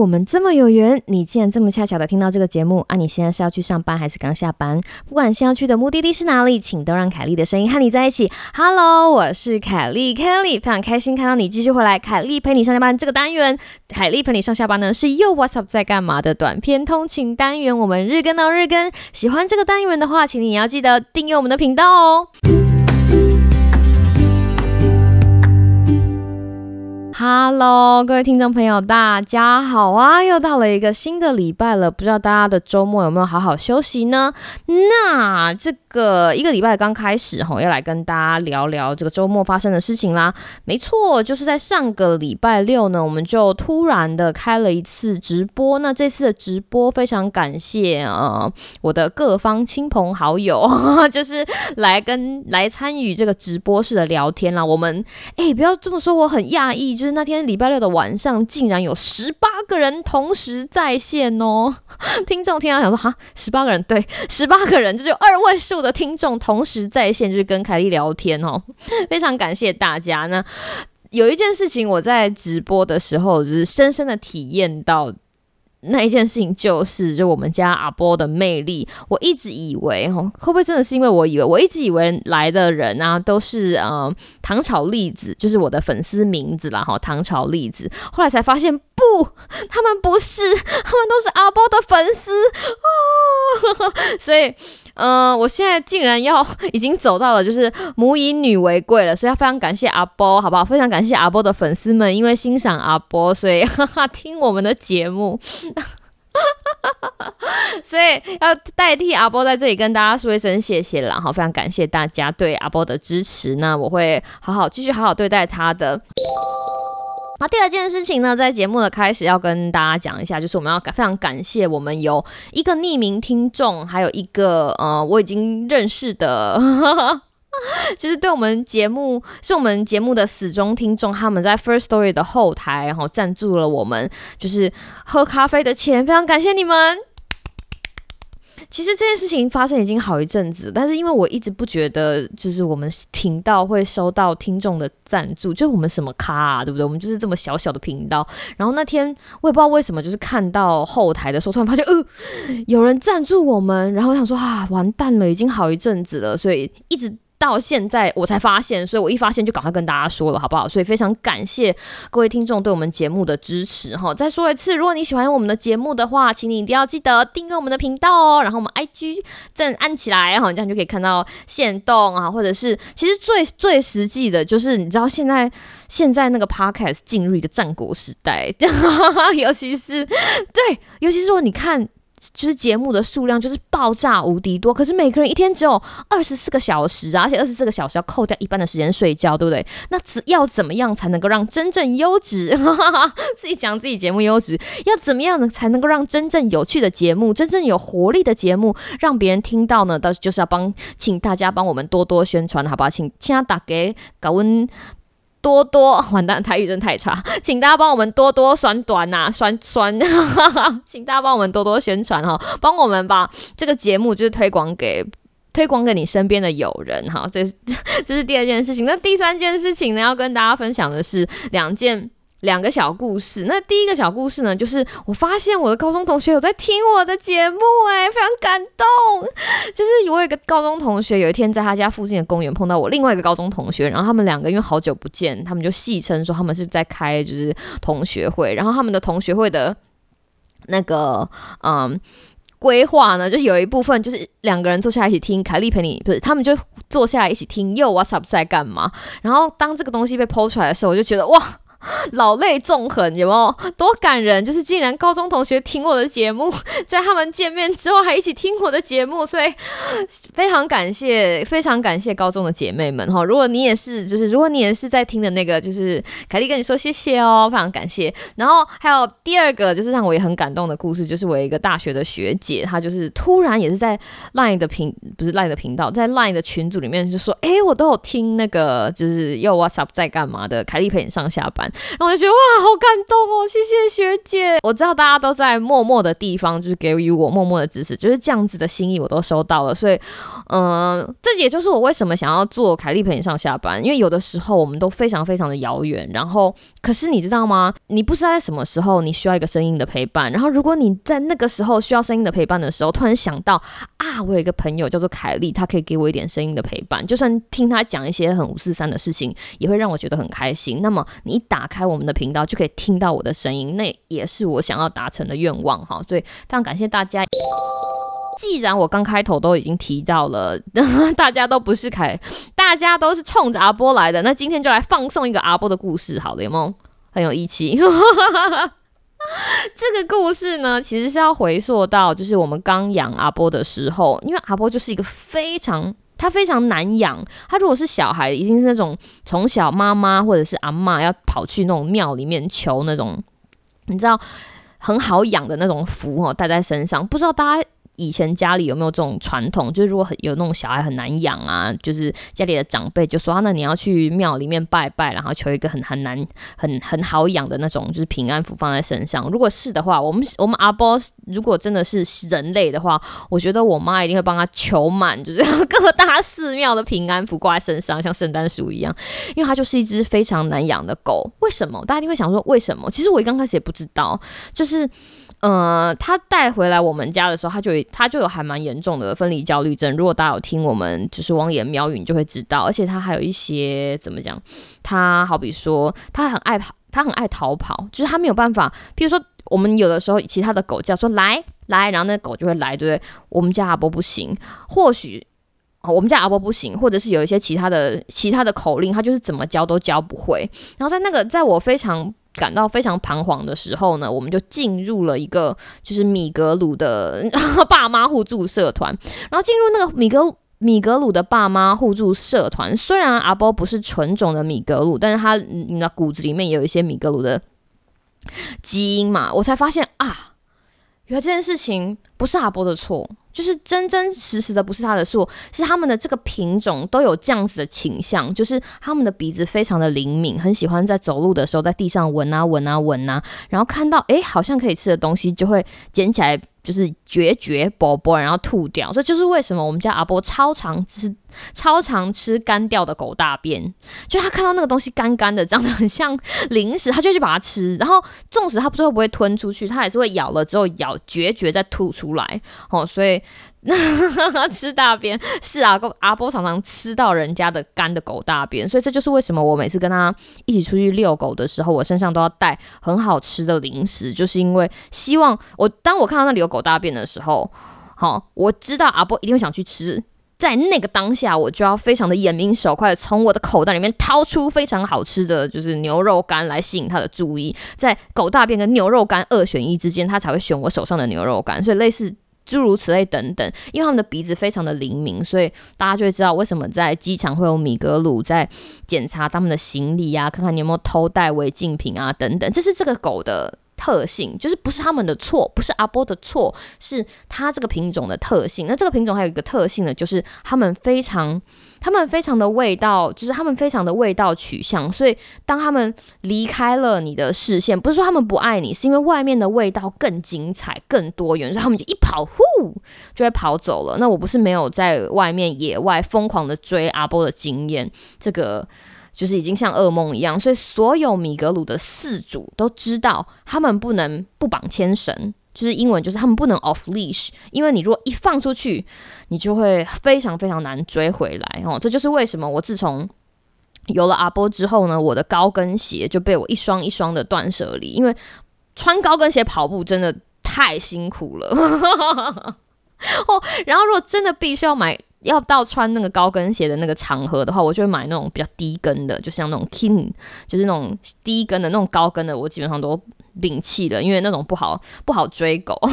我们这么有缘，你竟然这么恰巧的听到这个节目啊！你现在是要去上班还是刚下班？不管先要去的目的地是哪里，请都让凯莉的声音和你在一起。Hello，我是凯莉，Kelly，非常开心看到你继续回来。凯莉陪你上下班这个单元，凯莉陪你上下班呢是又 What's up 在干嘛的短片通勤单元，我们日更到日更。喜欢这个单元的话，请你要记得订阅我们的频道哦。Hello，各位听众朋友，大家好啊！又到了一个新的礼拜了，不知道大家的周末有没有好好休息呢？那这个一个礼拜刚开始哈，要来跟大家聊聊这个周末发生的事情啦。没错，就是在上个礼拜六呢，我们就突然的开了一次直播。那这次的直播非常感谢啊，我的各方亲朋好友，就是来跟来参与这个直播室的聊天啦。我们哎，不要这么说，我很讶异，就是。那天礼拜六的晚上，竟然有十八个人同时在线哦！听众听到想说哈，十八个人对，十八个人这就二位数的听众同时在线，就是跟凯莉聊天哦，非常感谢大家。那有一件事情，我在直播的时候就是深深的体验到。那一件事情就是，就我们家阿波的魅力。我一直以为，哈，会不会真的是因为我以为，我一直以为来的人啊，都是呃唐朝栗子，就是我的粉丝名字啦，哈，唐朝栗子。后来才发现，不，他们不是，他们都是阿波的粉丝啊，所以。嗯，我现在竟然要已经走到了，就是母以女为贵了，所以要非常感谢阿波，好不好？非常感谢阿波的粉丝们，因为欣赏阿波，所以哈 哈听我们的节目，所以要代替阿波在这里跟大家说一声谢谢啦，好，非常感谢大家对阿波的支持，那我会好好继续好好对待他的。那第二件事情呢，在节目的开始要跟大家讲一下，就是我们要感非常感谢我们有一个匿名听众，还有一个呃我已经认识的，其 实对我们节目是我们节目的死忠听众，他们在 First Story 的后台，然后赞助了我们就是喝咖啡的钱，非常感谢你们。其实这件事情发生已经好一阵子，但是因为我一直不觉得，就是我们频道会收到听众的赞助，就我们什么咖啊，对不对？我们就是这么小小的频道。然后那天我也不知道为什么，就是看到后台的时候，突然发现，呃，有人赞助我们，然后我想说啊，完蛋了，已经好一阵子了，所以一直。到现在我才发现，所以我一发现就赶快跟大家说了，好不好？所以非常感谢各位听众对我们节目的支持哈。再说一次，如果你喜欢我们的节目的话，请你一定要记得订阅我们的频道哦。然后我们 IG 正按起来哈，这样就可以看到现动啊，或者是其实最最实际的就是你知道现在现在那个 Podcast 进入一个战国时代，尤其是对，尤其是说你看。就是节目的数量就是爆炸无敌多，可是每个人一天只有二十四个小时啊，而且二十四个小时要扣掉一半的时间睡觉，对不对？那要怎么样才能够让真正优质？自己讲自己节目优质，要怎么样呢才能够让真正有趣的节目、真正有活力的节目让别人听到呢？到就是要帮，请大家帮我们多多宣传，好不好？请现在打给高温。多多完蛋，台语真太差，请大家帮我们多多酸短呐，酸酸，请大家帮我们多多宣传哈，帮我们把这个节目就是推广给推广给你身边的友人哈，这是 这是第二件事情。那第三件事情呢，要跟大家分享的是两件。两个小故事，那第一个小故事呢，就是我发现我的高中同学有在听我的节目，哎，非常感动。就是我有一个高中同学，有一天在他家附近的公园碰到我另外一个高中同学，然后他们两个因为好久不见，他们就戏称说他们是在开就是同学会，然后他们的同学会的那个嗯规划呢，就有一部分就是两个人坐下来一起听凯莉陪你，不是他们就坐下来一起听又 What's up 在干嘛？然后当这个东西被剖出来的时候，我就觉得哇。老泪纵横，有没有多感人？就是竟然高中同学听我的节目，在他们见面之后还一起听我的节目，所以 非常感谢，非常感谢高中的姐妹们哈。如果你也是，就是如果你也是在听的那个，就是凯莉跟你说谢谢哦，非常感谢。然后还有第二个，就是让我也很感动的故事，就是我一个大学的学姐，她就是突然也是在 LINE 的频，不是 LINE 的频道，在 LINE 的群组里面就说，哎，我都有听那个，就是又 What's up 在干嘛的，凯莉陪你上下班。然后我就觉得哇，好感动哦，谢谢学姐。我知道大家都在默默的地方，就是给予我默默的支持，就是这样子的心意我都收到了。所以，嗯，这也就是我为什么想要做凯丽陪你上下班，因为有的时候我们都非常非常的遥远，然后可是你知道吗？你不知道在什么时候你需要一个声音的陪伴，然后如果你在那个时候需要声音的陪伴的时候，突然想到啊，我有一个朋友叫做凯丽，她可以给我一点声音的陪伴，就算听她讲一些很五四三的事情，也会让我觉得很开心。那么你打打开我们的频道，就可以听到我的声音，那也是我想要达成的愿望哈。所以非常感谢大家。既然我刚开头都已经提到了，大家都不是凯，大家都是冲着阿波来的，那今天就来放送一个阿波的故事，好了，有没有？很有义气。这个故事呢，其实是要回溯到，就是我们刚养阿波的时候，因为阿波就是一个非常，他非常难养。他如果是小孩，一定是那种从小妈妈或者是阿妈要跑去那种庙里面求那种，你知道很好养的那种福哦，带在身上。不知道大家。以前家里有没有这种传统？就是如果很有那种小孩很难养啊，就是家里的长辈就说啊，那你要去庙里面拜拜，然后求一个很很难、很很好养的那种，就是平安符放在身上。如果是的话，我们我们阿波如果真的是人类的话，我觉得我妈一定会帮他求满，就是各大寺庙的平安符挂在身上，像圣诞树一样。因为它就是一只非常难养的狗。为什么？大家一定会想说为什么？其实我刚开始也不知道，就是。呃，他带回来我们家的时候，他就他就有还蛮严重的分离焦虑症。如果大家有听我们就是汪言喵语，就会知道。而且他还有一些怎么讲？他好比说，他很爱跑，他很爱逃跑，就是他没有办法。譬如说，我们有的时候其他的狗叫说来来，然后那狗就会来，对不对？我们家阿波不行，或许哦我们家阿波不行，或者是有一些其他的其他的口令，他就是怎么教都教不会。然后在那个，在我非常。感到非常彷徨的时候呢，我们就进入了一个就是米格鲁的 爸妈互助社团。然后进入那个米格米格鲁的爸妈互助社团，虽然阿波不是纯种的米格鲁，但是他你的骨子里面有一些米格鲁的基因嘛，我才发现啊，原来这件事情不是阿波的错。就是真真实实的不是它的错，是他们的这个品种都有这样子的倾向，就是他们的鼻子非常的灵敏，很喜欢在走路的时候在地上闻啊闻啊闻啊，然后看到诶好像可以吃的东西就会捡起来。就是绝绝啵啵，然后吐掉，所以就是为什么我们家阿波超常吃、超常吃干掉的狗大便，就他看到那个东西干干的，长得很像零食，他就去把它吃。然后纵使他不知道不会吞出去，他也是会咬了之后咬绝绝再吐出来。哦，所以。吃大便是啊，阿波常常吃到人家的干的狗大便，所以这就是为什么我每次跟他一起出去遛狗的时候，我身上都要带很好吃的零食，就是因为希望我当我看到那里有狗大便的时候，好，我知道阿波一定会想去吃，在那个当下，我就要非常的眼明手快从我的口袋里面掏出非常好吃的就是牛肉干来吸引他的注意，在狗大便跟牛肉干二选一之间，他才会选我手上的牛肉干，所以类似。诸如此类等等，因为他们的鼻子非常的灵敏，所以大家就会知道为什么在机场会有米格鲁在检查他们的行李啊，看看你有没有偷带违禁品啊等等，这是这个狗的。特性就是不是他们的错，不是阿波的错，是它这个品种的特性。那这个品种还有一个特性呢，就是它们非常，它们非常的味道，就是它们非常的味道取向。所以当他们离开了你的视线，不是说他们不爱你，是因为外面的味道更精彩、更多元，所以他们就一跑，呼就会跑走了。那我不是没有在外面野外疯狂的追阿波的经验，这个。就是已经像噩梦一样，所以所有米格鲁的四主都知道，他们不能不绑牵绳，就是英文就是他们不能 off leash，因为你如果一放出去，你就会非常非常难追回来哦。这就是为什么我自从有了阿波之后呢，我的高跟鞋就被我一双一双的断舍离，因为穿高跟鞋跑步真的太辛苦了。哦，然后如果真的必须要买。要到穿那个高跟鞋的那个场合的话，我就会买那种比较低跟的，就像那种 King，就是那种低跟的那种高跟的，我基本上都摒弃了，因为那种不好不好追狗。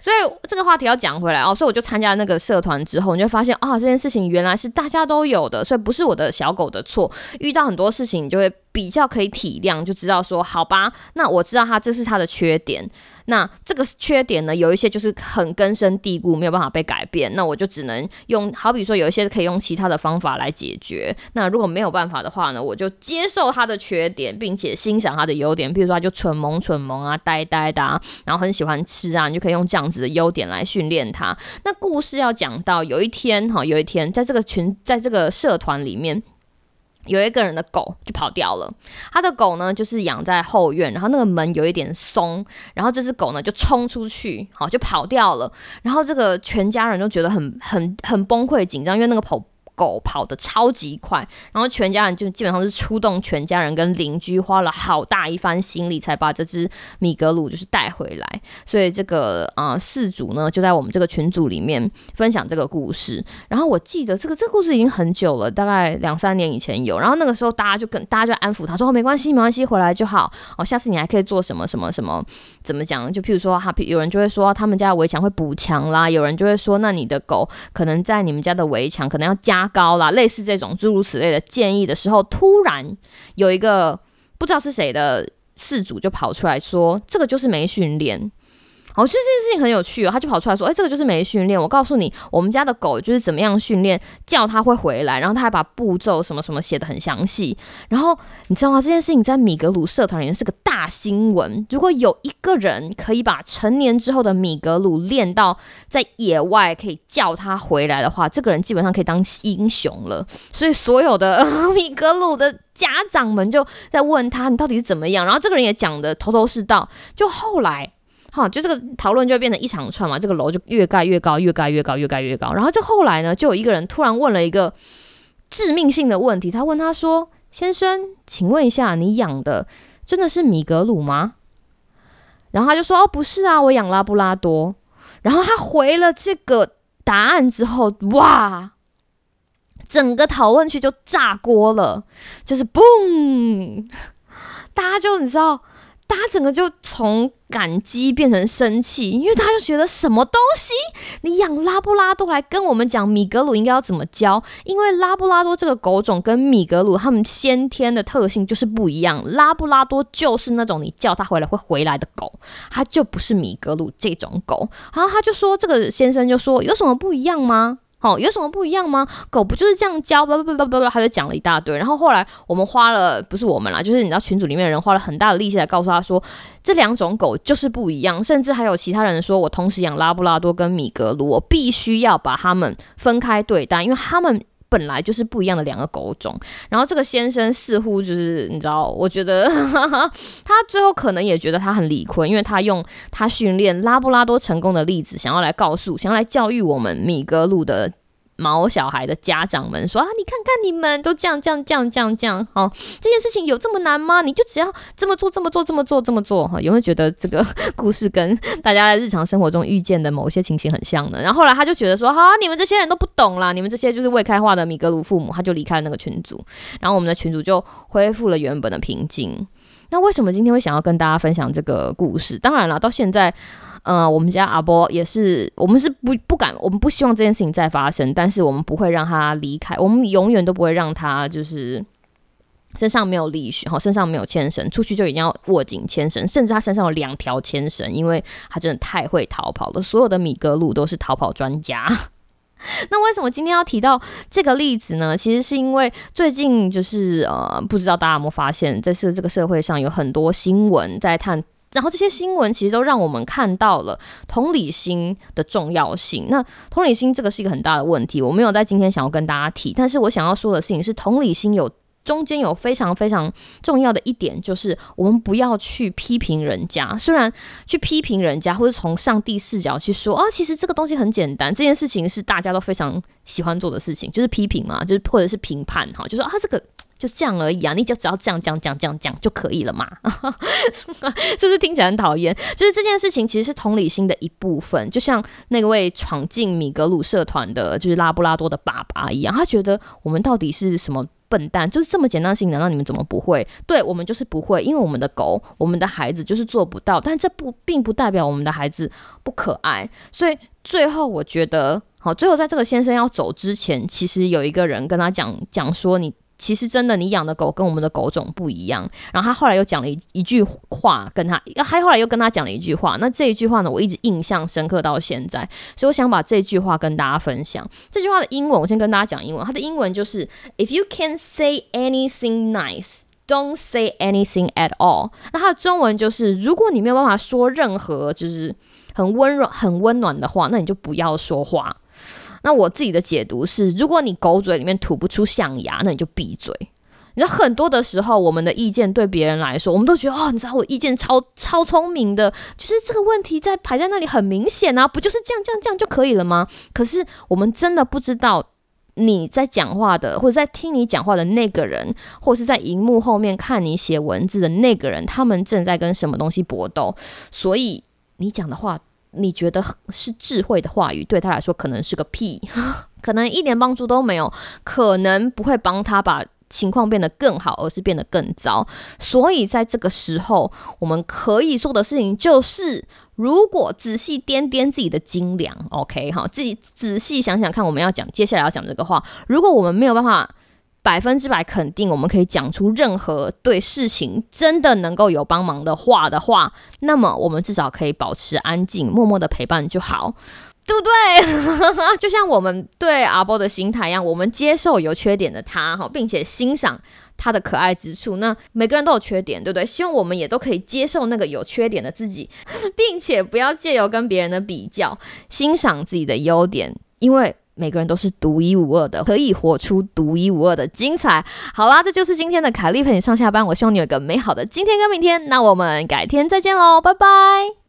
所以这个话题要讲回来哦，所以我就参加那个社团之后，你就发现啊，这件事情原来是大家都有的，所以不是我的小狗的错。遇到很多事情，你就会比较可以体谅，就知道说好吧，那我知道它这是它的缺点。那这个缺点呢，有一些就是很根深蒂固，没有办法被改变。那我就只能用，好比说有一些可以用其他的方法来解决。那如果没有办法的话呢，我就接受他的缺点，并且欣赏他的优点。比如说，他就蠢萌蠢萌啊，呆呆的，啊，然后很喜欢吃啊，你就可以用这样子的优点来训练他。那故事要讲到有一天哈，有一天在这个群，在这个社团里面。有一个人的狗就跑掉了，他的狗呢就是养在后院，然后那个门有一点松，然后这只狗呢就冲出去，好就跑掉了，然后这个全家人就觉得很很很崩溃紧张，因为那个跑。狗跑得超级快，然后全家人就基本上是出动全家人跟邻居，花了好大一番心力才把这只米格鲁就是带回来。所以这个啊四组呢就在我们这个群组里面分享这个故事。然后我记得这个这个故事已经很久了，大概两三年以前有。然后那个时候大家就跟大家就安抚他说没关系没关系回来就好哦，下次你还可以做什么什么什么怎么讲？就譬如说哈，有人就会说他们家的围墙会补墙啦，有人就会说那你的狗可能在你们家的围墙可能要加。高啦，类似这种诸如此类的建议的时候，突然有一个不知道是谁的四组就跑出来说：“这个就是没训练。”我觉得这件事情很有趣哦，他就跑出来说：“哎，这个就是没训练。我告诉你，我们家的狗就是怎么样训练，叫它会回来。然后他还把步骤什么什么写的很详细。然后你知道吗？这件事情在米格鲁社团里面是个大新闻。如果有一个人可以把成年之后的米格鲁练到在野外可以叫它回来的话，这个人基本上可以当英雄了。所以所有的 米格鲁的家长们就在问他：你到底是怎么样？然后这个人也讲的头头是道。就后来。好，就这个讨论就变成一长串嘛，这个楼就越盖越高，越盖越高，越盖越高。然后就后来呢，就有一个人突然问了一个致命性的问题，他问他说：“先生，请问一下，你养的真的是米格鲁吗？”然后他就说：“哦，不是啊，我养拉布拉多。”然后他回了这个答案之后，哇，整个讨论区就炸锅了，就是嘣，大家就你知道。他整个就从感激变成生气，因为他就觉得什么东西，你养拉布拉多来跟我们讲米格鲁应该要怎么教？因为拉布拉多这个狗种跟米格鲁它们先天的特性就是不一样，拉布拉多就是那种你叫它回来会回来的狗，它就不是米格鲁这种狗。然后他就说，这个先生就说，有什么不一样吗？哦，有什么不一样吗？狗不就是这样教？不不不不不，他就讲了一大堆。然后后来我们花了，不是我们啦，就是你知道群组里面的人花了很大的力气来告诉他说，这两种狗就是不一样。甚至还有其他人说，我同时养拉布拉多跟米格鲁，我必须要把它们分开对待，因为他们。本来就是不一样的两个狗种，然后这个先生似乎就是你知道，我觉得 他最后可能也觉得他很理亏，因为他用他训练拉布拉多成功的例子，想要来告诉，想要来教育我们米格鲁的。毛小孩的家长们说啊，你看看你们都这样这样这样这样这样，哦，这件事情有这么难吗？你就只要这么做这么做这么做这么做哈，有没有觉得这个故事跟大家在日常生活中遇见的某些情形很像呢？然后后来他就觉得说，哈，你们这些人都不懂啦，你们这些就是未开化的米格鲁父母，他就离开了那个群组，然后我们的群组就恢复了原本的平静。那为什么今天会想要跟大家分享这个故事？当然了，到现在。呃，我们家阿波也是，我们是不不敢，我们不希望这件事情再发生，但是我们不会让他离开，我们永远都不会让他就是身上没有利须，哈，身上没有牵绳，出去就一定要握紧牵绳，甚至他身上有两条牵绳，因为他真的太会逃跑了，所有的米格鲁都是逃跑专家。那为什么今天要提到这个例子呢？其实是因为最近就是呃，不知道大家有没有发现，在是这个社会上有很多新闻在探。然后这些新闻其实都让我们看到了同理心的重要性。那同理心这个是一个很大的问题，我没有在今天想要跟大家提。但是我想要说的事情是，同理心有中间有非常非常重要的一点，就是我们不要去批评人家。虽然去批评人家，或者从上帝视角去说啊，其实这个东西很简单，这件事情是大家都非常喜欢做的事情，就是批评嘛，就是或者是评判哈，就说啊这个。就这样而已啊！你就只要这样讲讲讲讲就可以了嘛？是不是听起来很讨厌？就是这件事情其实是同理心的一部分，就像那位闯进米格鲁社团的，就是拉布拉多的爸爸一样，他觉得我们到底是什么笨蛋？就是这么简单的事情，难道你们怎么不会？对我们就是不会，因为我们的狗，我们的孩子就是做不到。但这不并不代表我们的孩子不可爱。所以最后我觉得，好，最后在这个先生要走之前，其实有一个人跟他讲讲说你。其实真的你养的狗跟我们的狗种不一样。然后他后来又讲了一一句话，跟他，他后来又跟他讲了一句话。那这一句话呢，我一直印象深刻到现在，所以我想把这句话跟大家分享。这句话的英文，我先跟大家讲英文。它的英文就是 "If you can say anything nice." Don't say anything at all。那它的中文就是：如果你没有办法说任何就是很温柔、很温暖的话，那你就不要说话。那我自己的解读是：如果你狗嘴里面吐不出象牙，那你就闭嘴。你知道，很多的时候，我们的意见对别人来说，我们都觉得哦，你知道我意见超超聪明的，就是这个问题在排在那里很明显啊，不就是这样这样这样就可以了吗？可是我们真的不知道。你在讲话的，或者在听你讲话的那个人，或是在荧幕后面看你写文字的那个人，他们正在跟什么东西搏斗？所以你讲的话，你觉得是智慧的话语，对他来说可能是个屁，可能一点帮助都没有，可能不会帮他把情况变得更好，而是变得更糟。所以在这个时候，我们可以做的事情就是。如果仔细掂掂自己的斤两，OK 哈，自己仔细想想看，我们要讲接下来要讲这个话。如果我们没有办法百分之百肯定，我们可以讲出任何对事情真的能够有帮忙的话的话，那么我们至少可以保持安静，默默的陪伴就好，对不对？就像我们对阿波的心态一样，我们接受有缺点的他哈，并且欣赏。他的可爱之处，那每个人都有缺点，对不对？希望我们也都可以接受那个有缺点的自己，并且不要借由跟别人的比较，欣赏自己的优点，因为每个人都是独一无二的，可以活出独一无二的精彩。好啦，这就是今天的凯丽陪你上下班，我希望你有一个美好的今天跟明天，那我们改天再见喽，拜拜。